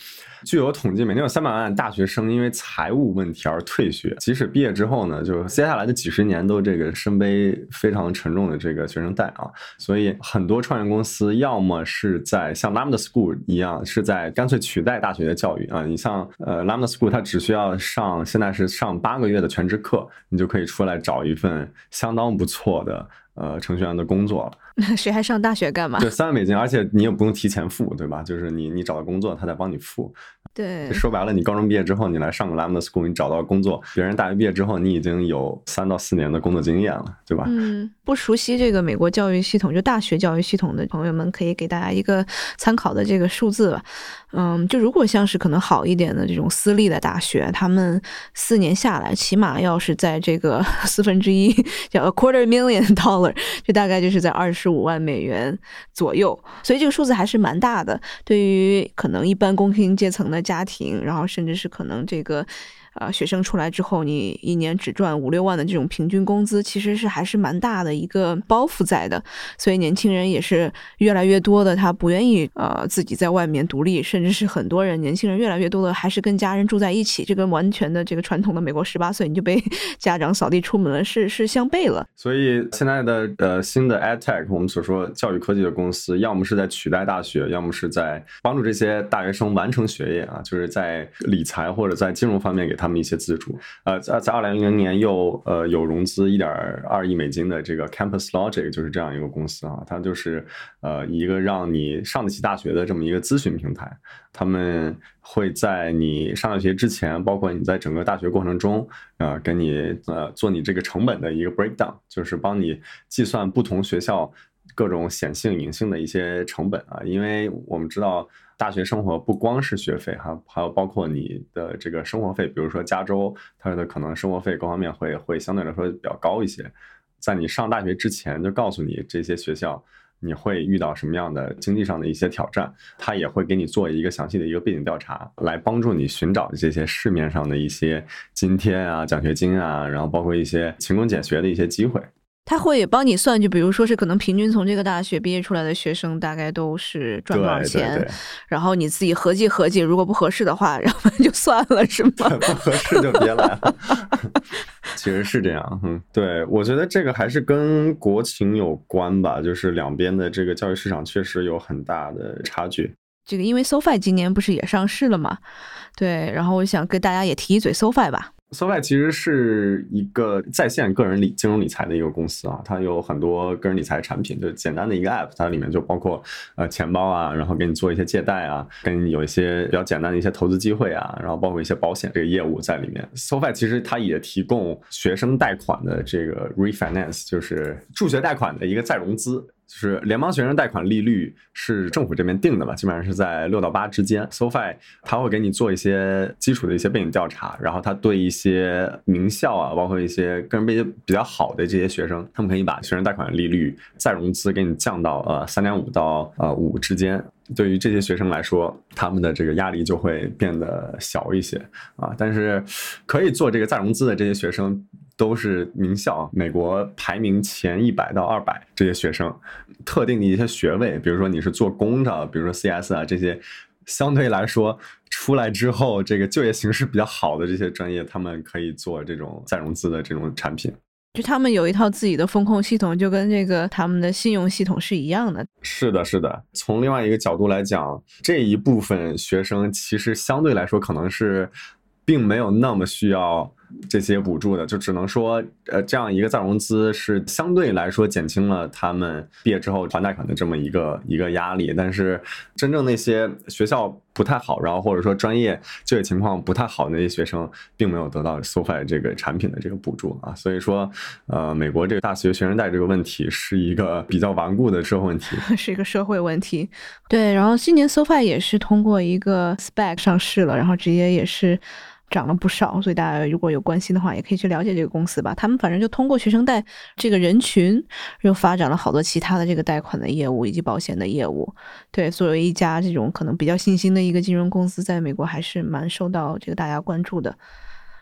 据我统计，每年有三百万大学生因为财务问题而退学，即使毕业之后呢，就接下来的几十年都这个身背非常沉重的这个学生贷啊。所以很多创业公司要么是在像 Lambda School 一样，是在干脆取代大学的教育啊！你像呃 Lambda School，它只需要上现在是上八个月的全职课，你就可以出来找一份相当不错的呃程序员的工作了。<laughs> 谁还上大学干嘛？对，三万美金，而且你也不用提前付，对吧？就是你你找到工作，他在帮你付。对，说白了，你高中毕业之后，你来上个 Lambda School，你找到工作，别人大学毕业之后，你已经有三到四年的工作经验了，对吧？嗯，不熟悉这个美国教育系统，就大学教育系统的朋友们，可以给大家一个参考的这个数字吧。嗯，就如果像是可能好一点的这种私立的大学，他们四年下来，起码要是在这个四分之一，叫 a quarter million dollar，就大概就是在二十五万美元左右，所以这个数字还是蛮大的。对于可能一般工薪阶层的家庭，然后甚至是可能这个。啊，学生出来之后，你一年只赚五六万的这种平均工资，其实是还是蛮大的一个包袱在的。所以年轻人也是越来越多的，他不愿意呃自己在外面独立，甚至是很多人年轻人越来越多的还是跟家人住在一起。这跟完全的这个传统的美国十八岁你就被 <laughs> 家长扫地出门了，是是相悖了。所以现在的呃新的 EdTech，我们所说教育科技的公司，要么是在取代大学，要么是在帮助这些大学生完成学业啊，就是在理财或者在金融方面给他。他们一些资助，呃，在在二零零零年又呃有融资一点二亿美金的这个 Campus Logic 就是这样一个公司啊，它就是呃一个让你上得起大学的这么一个咨询平台。他们会在你上大学之前，包括你在整个大学过程中，呃，给你呃做你这个成本的一个 breakdown，就是帮你计算不同学校各种显性隐性的一些成本啊，因为我们知道。大学生活不光是学费哈，还有包括你的这个生活费，比如说加州，它的可能生活费各方面会会相对来说比较高一些。在你上大学之前，就告诉你这些学校你会遇到什么样的经济上的一些挑战，他也会给你做一个详细的一个背景调查，来帮助你寻找这些市面上的一些津贴啊、奖学金啊，然后包括一些勤工俭学的一些机会。他会帮你算，就比如说是可能平均从这个大学毕业出来的学生大概都是赚多少钱，然后你自己合计合计，如果不合适的话，<laughs> 然后就算了，是吗？<laughs> 不合适就别来了。<laughs> 其实是这样，嗯，对，我觉得这个还是跟国情有关吧，就是两边的这个教育市场确实有很大的差距。这个因为 SoFi 今年不是也上市了嘛，对，然后我想跟大家也提一嘴 SoFi 吧。SoFi 其实是一个在线个人理金融理财的一个公司啊，它有很多个人理财产品，就简单的一个 App，它里面就包括呃钱包啊，然后给你做一些借贷啊，跟有一些比较简单的一些投资机会啊，然后包括一些保险这个业务在里面。SoFi 其实它也提供学生贷款的这个 refinance，就是助学贷款的一个再融资。就是联邦学生贷款利率是政府这边定的嘛，基本上是在六到八之间。SoFi 他会给你做一些基础的一些背景调查，然后他对一些名校啊，包括一些个人背景比较好的这些学生，他们可以把学生贷款利率再融资给你降到呃三点五到呃五之间。对于这些学生来说，他们的这个压力就会变得小一些啊。但是可以做这个再融资的这些学生。都是名校，美国排名前一百到二百这些学生，特定的一些学位，比如说你是做工的，比如说 CS 啊这些，相对来说出来之后这个就业形势比较好的这些专业，他们可以做这种再融资的这种产品。就他们有一套自己的风控系统，就跟这个他们的信用系统是一样的。是的，是的。从另外一个角度来讲，这一部分学生其实相对来说可能是并没有那么需要。这些补助的，就只能说，呃，这样一个再融资是相对来说减轻了他们毕业之后还贷款的这么一个一个压力。但是，真正那些学校不太好，然后或者说专业就业情况不太好的那些学生，并没有得到 SoFi 这个产品的这个补助啊。所以说，呃，美国这个大学学生贷这个问题是一个比较顽固的社会问题，<laughs> 是一个社会问题。对，然后今年 SoFi 也是通过一个 SPAC 上市了，然后直接也是。涨了不少，所以大家如果有关心的话，也可以去了解这个公司吧。他们反正就通过学生贷这个人群，又发展了好多其他的这个贷款的业务以及保险的业务。对，作为一家这种可能比较新兴的一个金融公司，在美国还是蛮受到这个大家关注的。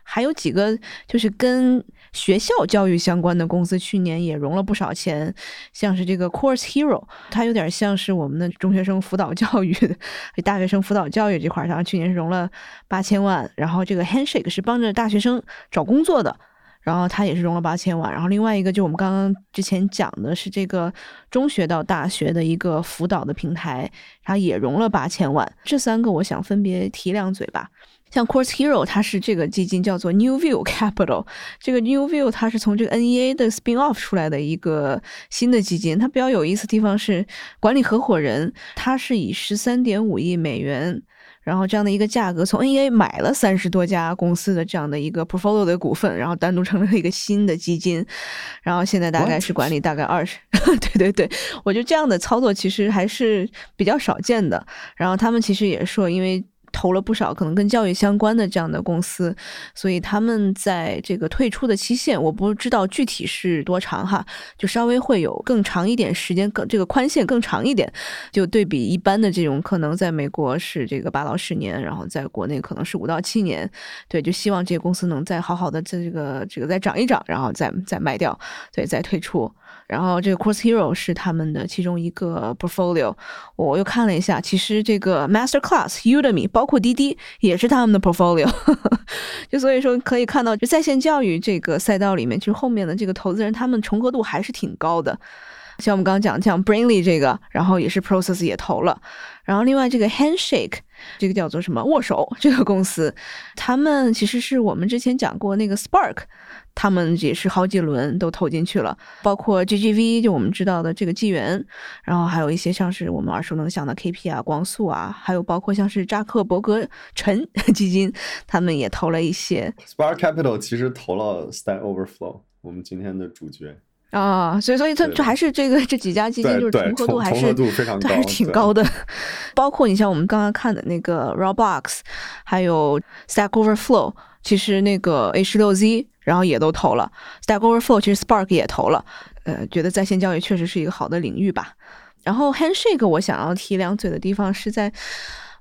还有几个就是跟学校教育相关的公司，去年也融了不少钱，像是这个 Course Hero，它有点像是我们的中学生辅导教育、<laughs> 大学生辅导教育这块儿，然后去年是融了八千万。然后这个 Handshake 是帮着大学生找工作的，然后它也是融了八千万。然后另外一个就我们刚刚之前讲的是这个中学到大学的一个辅导的平台，它也融了八千万。这三个我想分别提两嘴吧。像 Course Hero，它是这个基金叫做 New View Capital，这个 New View 它是从这个 NEA 的 spin off 出来的一个新的基金。它比较有意思的地方是管理合伙人，他是以十三点五亿美元然后这样的一个价格，从 NEA 买了三十多家公司的这样的一个 portfolio 的股份，然后单独成立了一个新的基金，然后现在大概是管理大概二十，<laughs> 对对对，我觉得这样的操作其实还是比较少见的。然后他们其实也说，因为。投了不少可能跟教育相关的这样的公司，所以他们在这个退出的期限，我不知道具体是多长哈，就稍微会有更长一点时间，更这个宽限更长一点，就对比一般的这种可能在美国是这个八到十年，然后在国内可能是五到七年，对，就希望这些公司能再好好的在这个这个再涨一涨，然后再再卖掉，对，再退出。然后这个 Course Hero 是他们的其中一个 portfolio，我又看了一下，其实这个 Master Class、Udemy 包括滴滴也是他们的 portfolio，<laughs> 就所以说可以看到，就在线教育这个赛道里面，其实后面的这个投资人他们重合度还是挺高的。像我们刚刚讲，像 brinly 这个，然后也是 Process 也投了，然后另外这个 Handshake 这个叫做什么握手这个公司，他们其实是我们之前讲过那个 Spark。他们也是好几轮都投进去了，包括 GGV 就我们知道的这个纪元，然后还有一些像是我们耳熟能详的 KP 啊、光速啊，还有包括像是扎克伯格陈 <laughs> 基金，他们也投了一些。Spark Capital 其实投了 Stack Overflow，我们今天的主角。啊，所以所以它就还是这个这几家基金就是重合度还是还是挺高的，包括你像我们刚刚看的那个 Roblox，还有 Stack Overflow，其实那个 H 六 Z。然后也都投了，Stack Overflow 其实 Spark 也投了，呃，觉得在线教育确实是一个好的领域吧。然后 Handshake 我想要提两嘴的地方是在，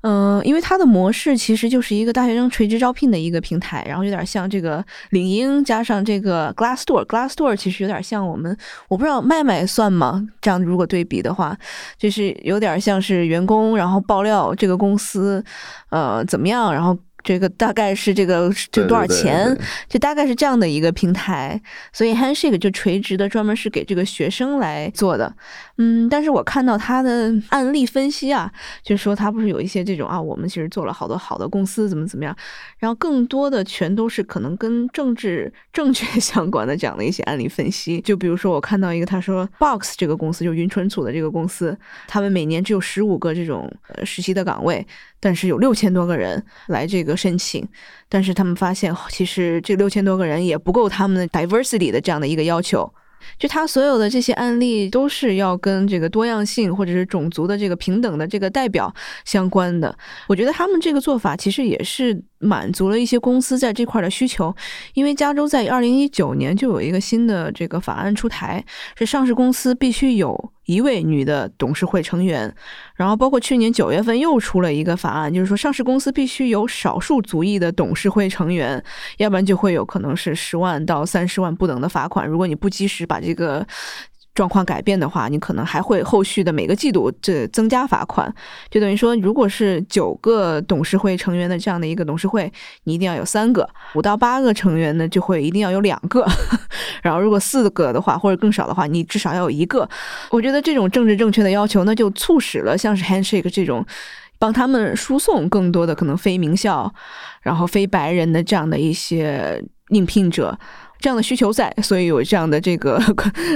嗯，因为它的模式其实就是一个大学生垂直招聘的一个平台，然后有点像这个领英加上这个 Glassdoor，Glassdoor 其实有点像我们，我不知道麦麦算吗？这样如果对比的话，就是有点像是员工然后爆料这个公司，呃，怎么样，然后。这个大概是这个这多少钱？就大概是这样的一个平台，所以 Handshake 就垂直的，专门是给这个学生来做的。嗯，但是我看到他的案例分析啊，就是说他不是有一些这种啊，我们其实做了好多好的公司，怎么怎么样，然后更多的全都是可能跟政治正确相关的这样的一些案例分析。就比如说我看到一个，他说 Box 这个公司，就云存储的这个公司，他们每年只有十五个这种呃实习的岗位。但是有六千多个人来这个申请，但是他们发现，其实这六千多个人也不够他们的 diversity 的这样的一个要求。就他所有的这些案例都是要跟这个多样性或者是种族的这个平等的这个代表相关的。我觉得他们这个做法其实也是满足了一些公司在这块的需求，因为加州在二零一九年就有一个新的这个法案出台，是上市公司必须有一位女的董事会成员，然后包括去年九月份又出了一个法案，就是说上市公司必须有少数族裔的董事会成员，要不然就会有可能是十万到三十万不等的罚款，如果你不及时把这个。状况改变的话，你可能还会后续的每个季度这增加罚款，就等于说，如果是九个董事会成员的这样的一个董事会，你一定要有三个；五到八个成员呢，就会一定要有两个。<laughs> 然后，如果四个的话，或者更少的话，你至少要有一个。我觉得这种政治正确的要求，那就促使了像是 Handshake 这种，帮他们输送更多的可能非名校，然后非白人的这样的一些应聘者。这样的需求在，所以有这样的这个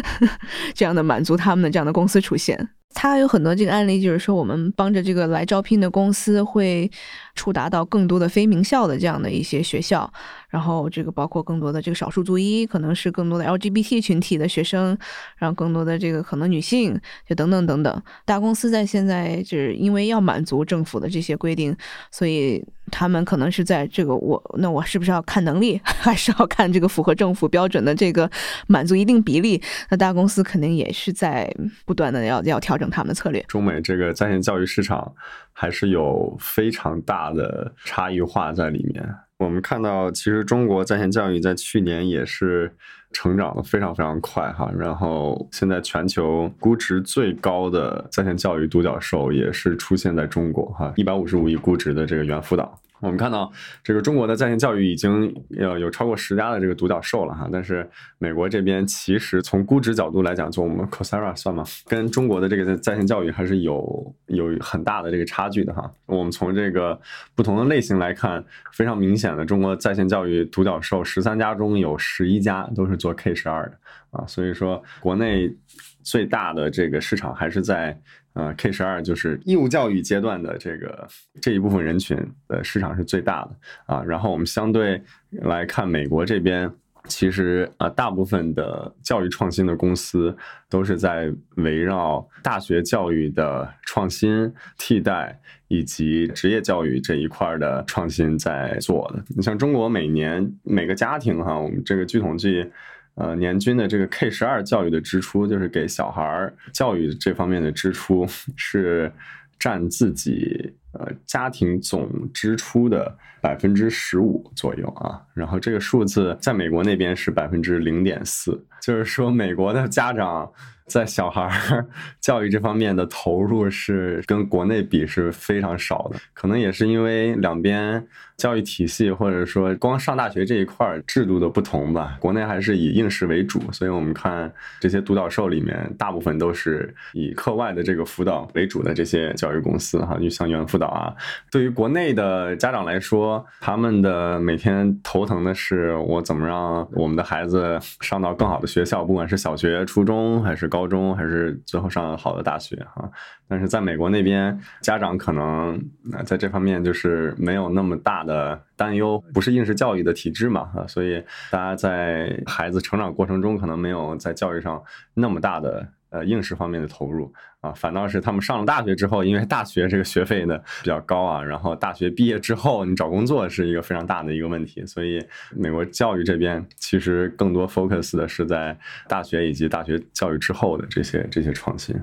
<laughs> 这样的满足他们的这样的公司出现。它有很多这个案例，就是说我们帮着这个来招聘的公司会触达到更多的非名校的这样的一些学校。然后这个包括更多的这个少数族裔，可能是更多的 LGBT 群体的学生，然后更多的这个可能女性，就等等等等。大公司在现在就是因为要满足政府的这些规定，所以他们可能是在这个我那我是不是要看能力，<laughs> 还是要看这个符合政府标准的这个满足一定比例？那大公司肯定也是在不断的要要调整他们的策略。中美这个在线教育市场还是有非常大的差异化在里面。我们看到，其实中国在线教育在去年也是成长的非常非常快哈，然后现在全球估值最高的在线教育独角兽也是出现在中国哈，一百五十五亿估值的这个猿辅导。我们看到，这个中国的在线教育已经要有超过十家的这个独角兽了哈，但是美国这边其实从估值角度来讲，就我们 Coursera 算吗？跟中国的这个在线教育还是有有很大的这个差距的哈。我们从这个不同的类型来看，非常明显的，中国在线教育独角兽十三家中有十一家都是做 K 十二的啊，所以说国内最大的这个市场还是在。呃，K 十二就是义务教育阶段的这个这一部分人群的市场是最大的啊。然后我们相对来看美国这边。其实啊，大部分的教育创新的公司都是在围绕大学教育的创新、替代以及职业教育这一块的创新在做的。你像中国每年每个家庭哈，我们这个据统计，呃，年均的这个 K 十二教育的支出，就是给小孩儿教育这方面的支出是。占自己呃家庭总支出的百分之十五左右啊，然后这个数字在美国那边是百分之零点四，就是说美国的家长。在小孩 <laughs> 教育这方面的投入是跟国内比是非常少的，可能也是因为两边教育体系或者说光上大学这一块制度的不同吧。国内还是以应试为主，所以我们看这些独角兽里面，大部分都是以课外的这个辅导为主的这些教育公司哈，就像猿辅导啊。对于国内的家长来说，他们的每天头疼的是我怎么让我们的孩子上到更好的学校，不管是小学、初中还是高。高中还是最后上好的大学哈，但是在美国那边，家长可能在这方面就是没有那么大的担忧，不是应试教育的体制嘛哈，所以大家在孩子成长过程中可能没有在教育上那么大的。呃，应试方面的投入啊，反倒是他们上了大学之后，因为大学这个学费呢比较高啊，然后大学毕业之后你找工作是一个非常大的一个问题，所以美国教育这边其实更多 focus 的是在大学以及大学教育之后的这些这些创新。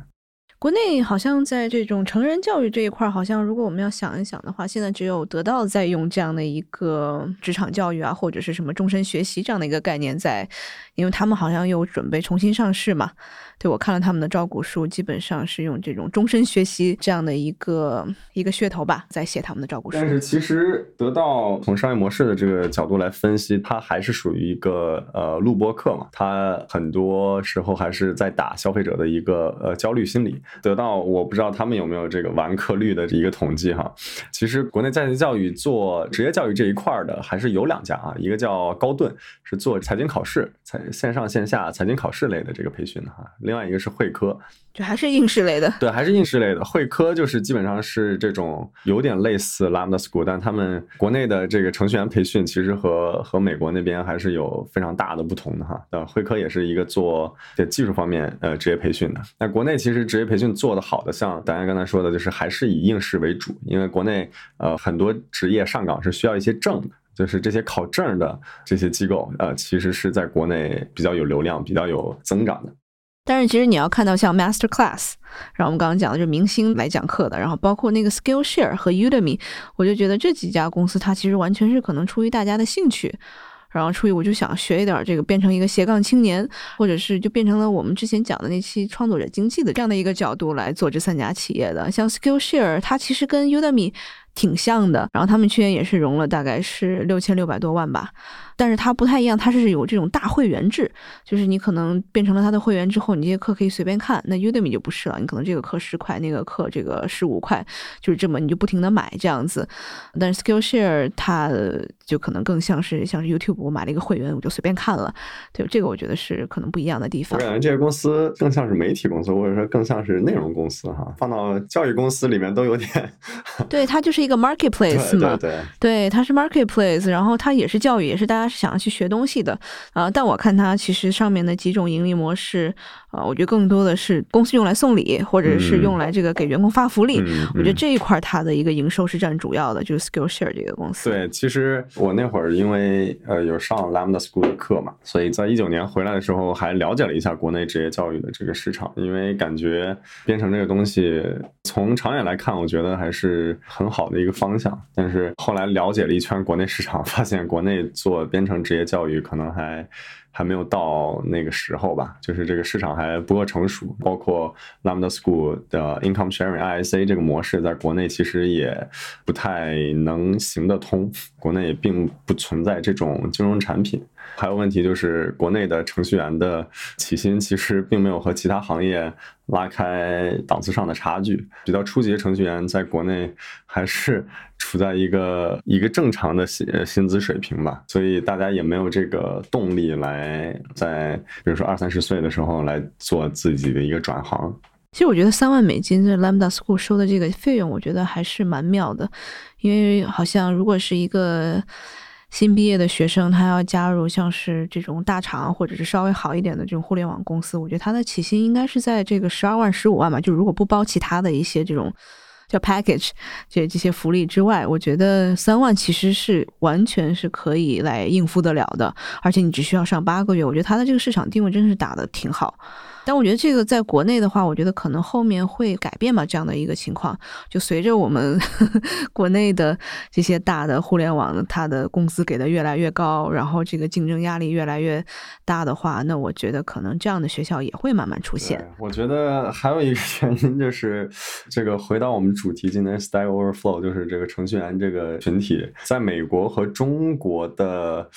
国内好像在这种成人教育这一块，好像如果我们要想一想的话，现在只有得到在用这样的一个职场教育啊，或者是什么终身学习这样的一个概念在，因为他们好像又准备重新上市嘛。对我看了他们的招股书，基本上是用这种终身学习这样的一个一个噱头吧，在写他们的招股书。但是其实得到从商业模式的这个角度来分析，它还是属于一个呃录播课嘛，它很多时候还是在打消费者的一个呃焦虑心理。得到我不知道他们有没有这个完课率的一个统计哈。其实国内在线教育做职业教育这一块的还是有两家啊，一个叫高顿，是做财经考试、财线上线下财经考试类的这个培训的哈。另外一个是汇科，就还是应试类的，对，还是应试类的。汇科就是基本上是这种有点类似 Lambda School，但他们国内的这个程序员培训其实和和美国那边还是有非常大的不同的哈。呃，汇科也是一个做技术方面呃职业培训的。那国内其实职业培训做的好的，像大家刚才说的，就是还是以应试为主，因为国内呃很多职业上岗是需要一些证的，就是这些考证的这些机构呃其实是在国内比较有流量、比较有增长的。但是其实你要看到像 Master Class，然后我们刚刚讲的就是明星来讲课的，然后包括那个 Skillshare 和 Udemy，我就觉得这几家公司它其实完全是可能出于大家的兴趣，然后出于我就想学一点这个，变成一个斜杠青年，或者是就变成了我们之前讲的那期创作者经济的这样的一个角度来做这三家企业的。像 Skillshare，它其实跟 Udemy 挺像的，然后他们去年也是融了大概是六千六百多万吧。但是它不太一样，它是有这种大会员制，就是你可能变成了它的会员之后，你这些课可以随便看。那 Udemy 就不是了，你可能这个课十块，那个课这个十五块，就是这么你就不停的买这样子。但是 Skillshare 它就可能更像是像是 YouTube，我买了一个会员，我就随便看了。对，这个我觉得是可能不一样的地方。我感觉这个公司更像是媒体公司，或者说更像是内容公司哈，放到教育公司里面都有点。对，它就是一个 <laughs> marketplace 嘛，对，对，它是 marketplace，然后它也是教育，也是大家。他是想要去学东西的。啊，但我看他其实上面的几种盈利模式啊，我觉得更多的是公司用来送礼，或者是用来这个给员工发福利。我觉得这一块它的一个营收是占主要的，就是 Skillshare 这个公司。对，其实我那会儿因为呃有上 Lambda School 的课嘛，所以在一九年回来的时候还了解了一下国内职业教育的这个市场，因为感觉编程这个东西从长远来看，我觉得还是很好的一个方向。但是后来了解了一圈国内市场，发现国内做编程职业教育可能还还没有到那个时候吧，就是这个市场还不够成熟。包括 Lambda School 的 Income Sharing ISA 这个模式，在国内其实也不太能行得通，国内也并不存在这种金融产品。还有问题就是，国内的程序员的起薪其实并没有和其他行业拉开档次上的差距。比较初级的程序员在国内还是处在一个一个正常的薪薪资水平吧，所以大家也没有这个动力来在比如说二三十岁的时候来做自己的一个转行。其实我觉得三万美金在 Lambda School 收的这个费用，我觉得还是蛮妙的，因为好像如果是一个新毕业的学生，他要加入像是这种大厂或者是稍微好一点的这种互联网公司，我觉得他的起薪应该是在这个十二万、十五万吧，就如果不包其他的一些这种。叫 package，这这些福利之外，我觉得三万其实是完全是可以来应付得了的，而且你只需要上八个月，我觉得它的这个市场定位真的是打得挺好。但我觉得这个在国内的话，我觉得可能后面会改变吧，这样的一个情况，就随着我们 <laughs> 国内的这些大的互联网，它的工资给的越来越高，然后这个竞争压力越来越大的话，那我觉得可能这样的学校也会慢慢出现。我觉得还有一个原因就是，这个回到我们主题，今天 Stack Overflow 就是这个程序员这个群体，在美国和中国的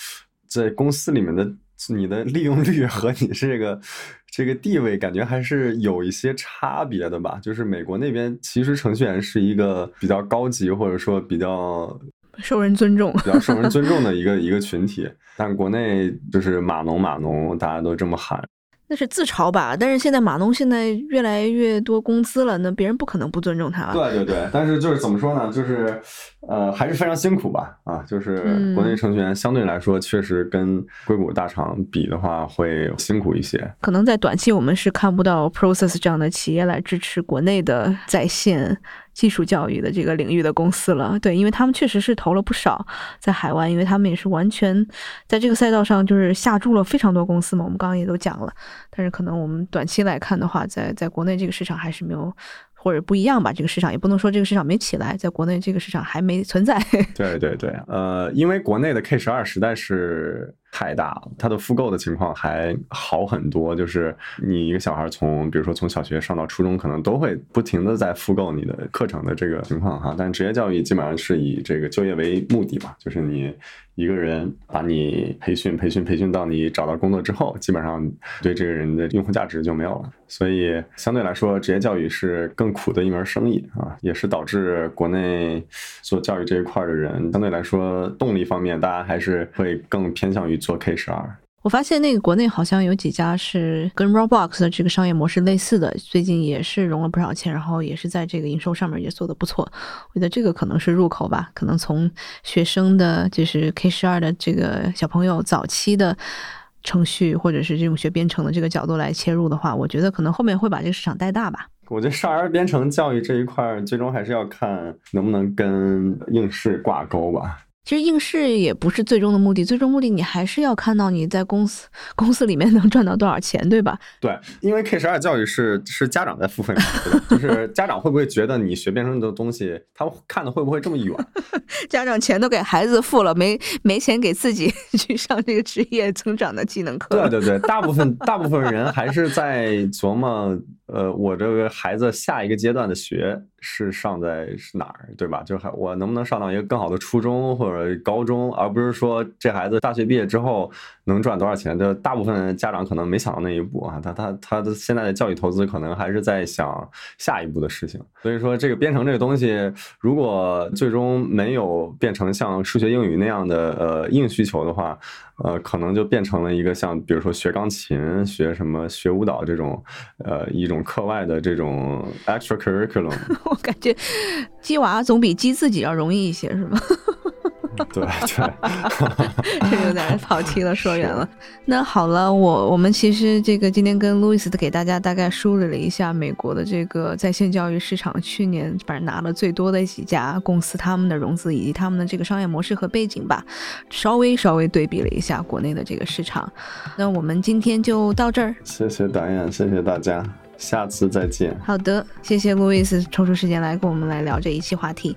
在公司里面的你的利用率和你这个。这个地位感觉还是有一些差别的吧，就是美国那边其实程序员是一个比较高级或者说比较 <laughs> 受人尊重、比较受人尊重的一个一个群体，但国内就是码农码农，大家都这么喊。那是自嘲吧，但是现在码农现在越来越多工资了，那别人不可能不尊重他了。对对对，但是就是怎么说呢，就是呃还是非常辛苦吧，啊，就是国内程序员相对来说确实跟硅谷大厂比的话会辛苦一些。可能在短期我们是看不到 Process 这样的企业来支持国内的在线。技术教育的这个领域的公司了，对，因为他们确实是投了不少在海外，因为他们也是完全在这个赛道上就是下注了非常多公司嘛。我们刚刚也都讲了，但是可能我们短期来看的话，在在国内这个市场还是没有或者不一样吧。这个市场也不能说这个市场没起来，在国内这个市场还没存在。<laughs> 对对对，呃，因为国内的 K 十二实在是。太大了，它的复购的情况还好很多。就是你一个小孩从，比如说从小学上到初中，可能都会不停的在复购你的课程的这个情况哈。但职业教育基本上是以这个就业为目的嘛，就是你一个人把你培训、培训、培训到你找到工作之后，基本上对这个人的用户价值就没有了。所以相对来说，职业教育是更苦的一门生意啊，也是导致国内做教育这一块的人相对来说动力方面，大家还是会更偏向于。做 K 十二，我发现那个国内好像有几家是跟 Roblox 的这个商业模式类似的，最近也是融了不少钱，然后也是在这个营收上面也做的不错。我觉得这个可能是入口吧，可能从学生的就是 K 十二的这个小朋友早期的程序或者是这种学编程的这个角度来切入的话，我觉得可能后面会把这个市场带大吧。我觉得少儿编程教育这一块，最终还是要看能不能跟应试挂钩吧。其实应试也不是最终的目的，最终目的你还是要看到你在公司公司里面能赚到多少钱，对吧？对，因为 K 十二教育是是家长在付费嘛，<laughs> 就是家长会不会觉得你学编程的东西，他看的会不会这么远？<laughs> 家长钱都给孩子付了，没没钱给自己 <laughs> 去上这个职业增长的技能课。对对对，大部分大部分人还是在琢磨。呃，我这个孩子下一个阶段的学是上在是哪儿，对吧？就还我能不能上到一个更好的初中或者高中，而不是说这孩子大学毕业之后能赚多少钱？就大部分家长可能没想到那一步啊，他他他的现在的教育投资可能还是在想下一步的事情。所以说，这个编程这个东西，如果最终没有变成像数学、英语那样的呃硬需求的话。呃，可能就变成了一个像，比如说学钢琴、学什么、学舞蹈这种，呃，一种课外的这种 extra curriculum。<laughs> 我感觉鸡娃总比鸡自己要容易一些，是吗？对对，<laughs> 这 <laughs> 有点跑题了，说远了。那好了，我我们其实这个今天跟路易斯给大家大概梳理了一下美国的这个在线教育市场，去年反正拿了最多的几家公司他们的融资以及他们的这个商业模式和背景吧，稍微稍微对比了一下国内的这个市场。那我们今天就到这儿，谢谢导演，谢谢大家，下次再见。好的，谢谢路易斯抽出时间来跟我们来聊这一期话题。